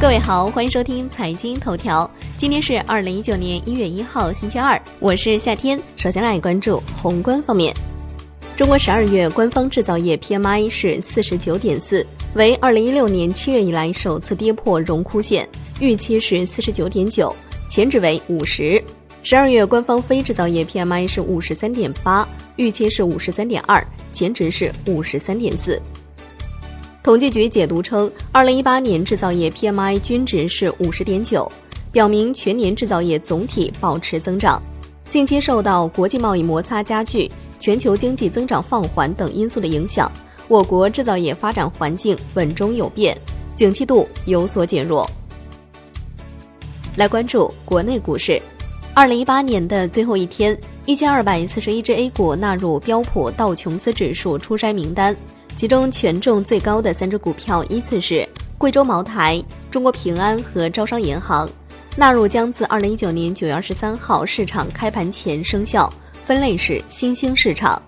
各位好，欢迎收听财经头条。今天是二零一九年一月一号，星期二，我是夏天。首先来关注宏观方面，中国十二月官方制造业 PMI 是四十九点四，为二零一六年七月以来首次跌破荣枯线，预期是四十九点九，前值为五十。十二月官方非制造业 PMI 是五十三点八，预期是五十三点二，前值是五十三点四。统计局解读称，二零一八年制造业 PMI 均值是五十点九，表明全年制造业总体保持增长。近期受到国际贸易摩擦加剧、全球经济增长放缓等因素的影响，我国制造业发展环境稳中有变，景气度有所减弱。来关注国内股市，二零一八年的最后一天，一千二百四十一只 A 股纳入标普道琼斯指数出筛名单。其中权重最高的三只股票依次是贵州茅台、中国平安和招商银行，纳入将自二零一九年九月二十三号市场开盘前生效，分类是新兴市场。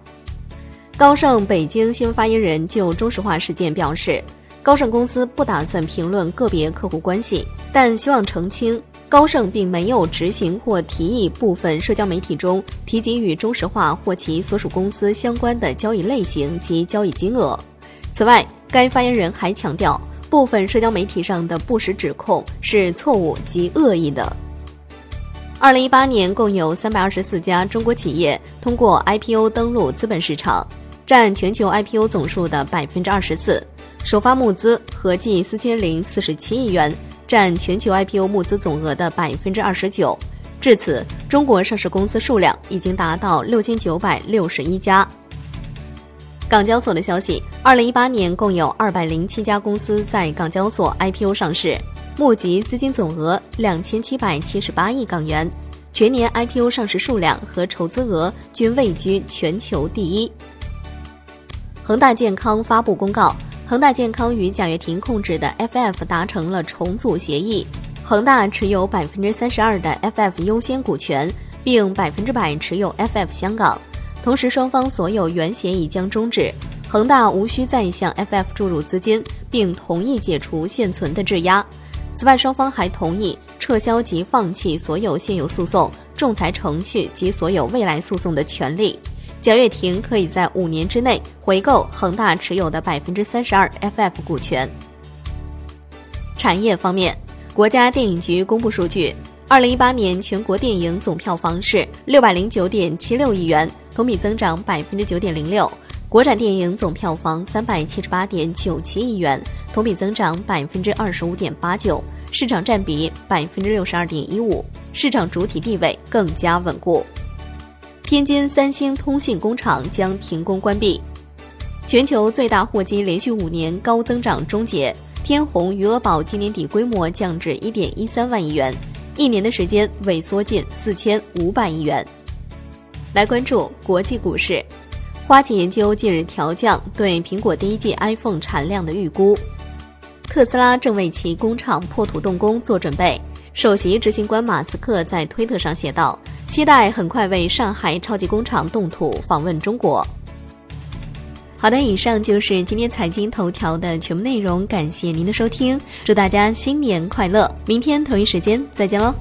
高盛北京新闻发言人就中石化事件表示，高盛公司不打算评论个别客户关系，但希望澄清。高盛并没有执行或提议部分社交媒体中提及与中石化或其所属公司相关的交易类型及交易金额。此外，该发言人还强调，部分社交媒体上的不实指控是错误及恶意的。二零一八年，共有三百二十四家中国企业通过 IPO 登陆资本市场，占全球 IPO 总数的百分之二十四，首发募资合计四千零四十七亿元。占全球 IPO 募资总额的百分之二十九，至此，中国上市公司数量已经达到六千九百六十一家。港交所的消息，二零一八年共有二百零七家公司在港交所 IPO 上市，募集资金总额两千七百七十八亿港元，全年 IPO 上市数量和筹资额均位居全球第一。恒大健康发布公告。恒大健康与贾跃亭控制的 FF 达成了重组协议，恒大持有百分之三十二的 FF 优先股权，并百分之百持有 FF 香港。同时，双方所有原协议将终止，恒大无需再向 FF 注入资金，并同意解除现存的质押。此外，双方还同意撤销及放弃所有现有诉讼、仲裁程序及所有未来诉讼的权利。贾跃亭可以在五年之内回购恒大持有的百分之三十二 FF 股权。产业方面，国家电影局公布数据，二零一八年全国电影总票房是六百零九点七六亿元，同比增长百分之九点零六；国产电影总票房三百七十八点九七亿元，同比增长百分之二十五点八九，市场占比百分之六十二点一五，市场主体地位更加稳固。天津三星通信工厂将停工关闭，全球最大货机连续五年高增长终结。天虹余额宝今年底规模降至一点一三万亿元，一年的时间萎缩近四千五百亿元。来关注国际股市，花旗研究近日调降对苹果第一季 iPhone 产量的预估。特斯拉正为其工厂破土动工做准备。首席执行官马斯克在推特上写道。期待很快为上海超级工厂动土访问中国。好的，以上就是今天财经头条的全部内容，感谢您的收听，祝大家新年快乐！明天同一时间再见喽。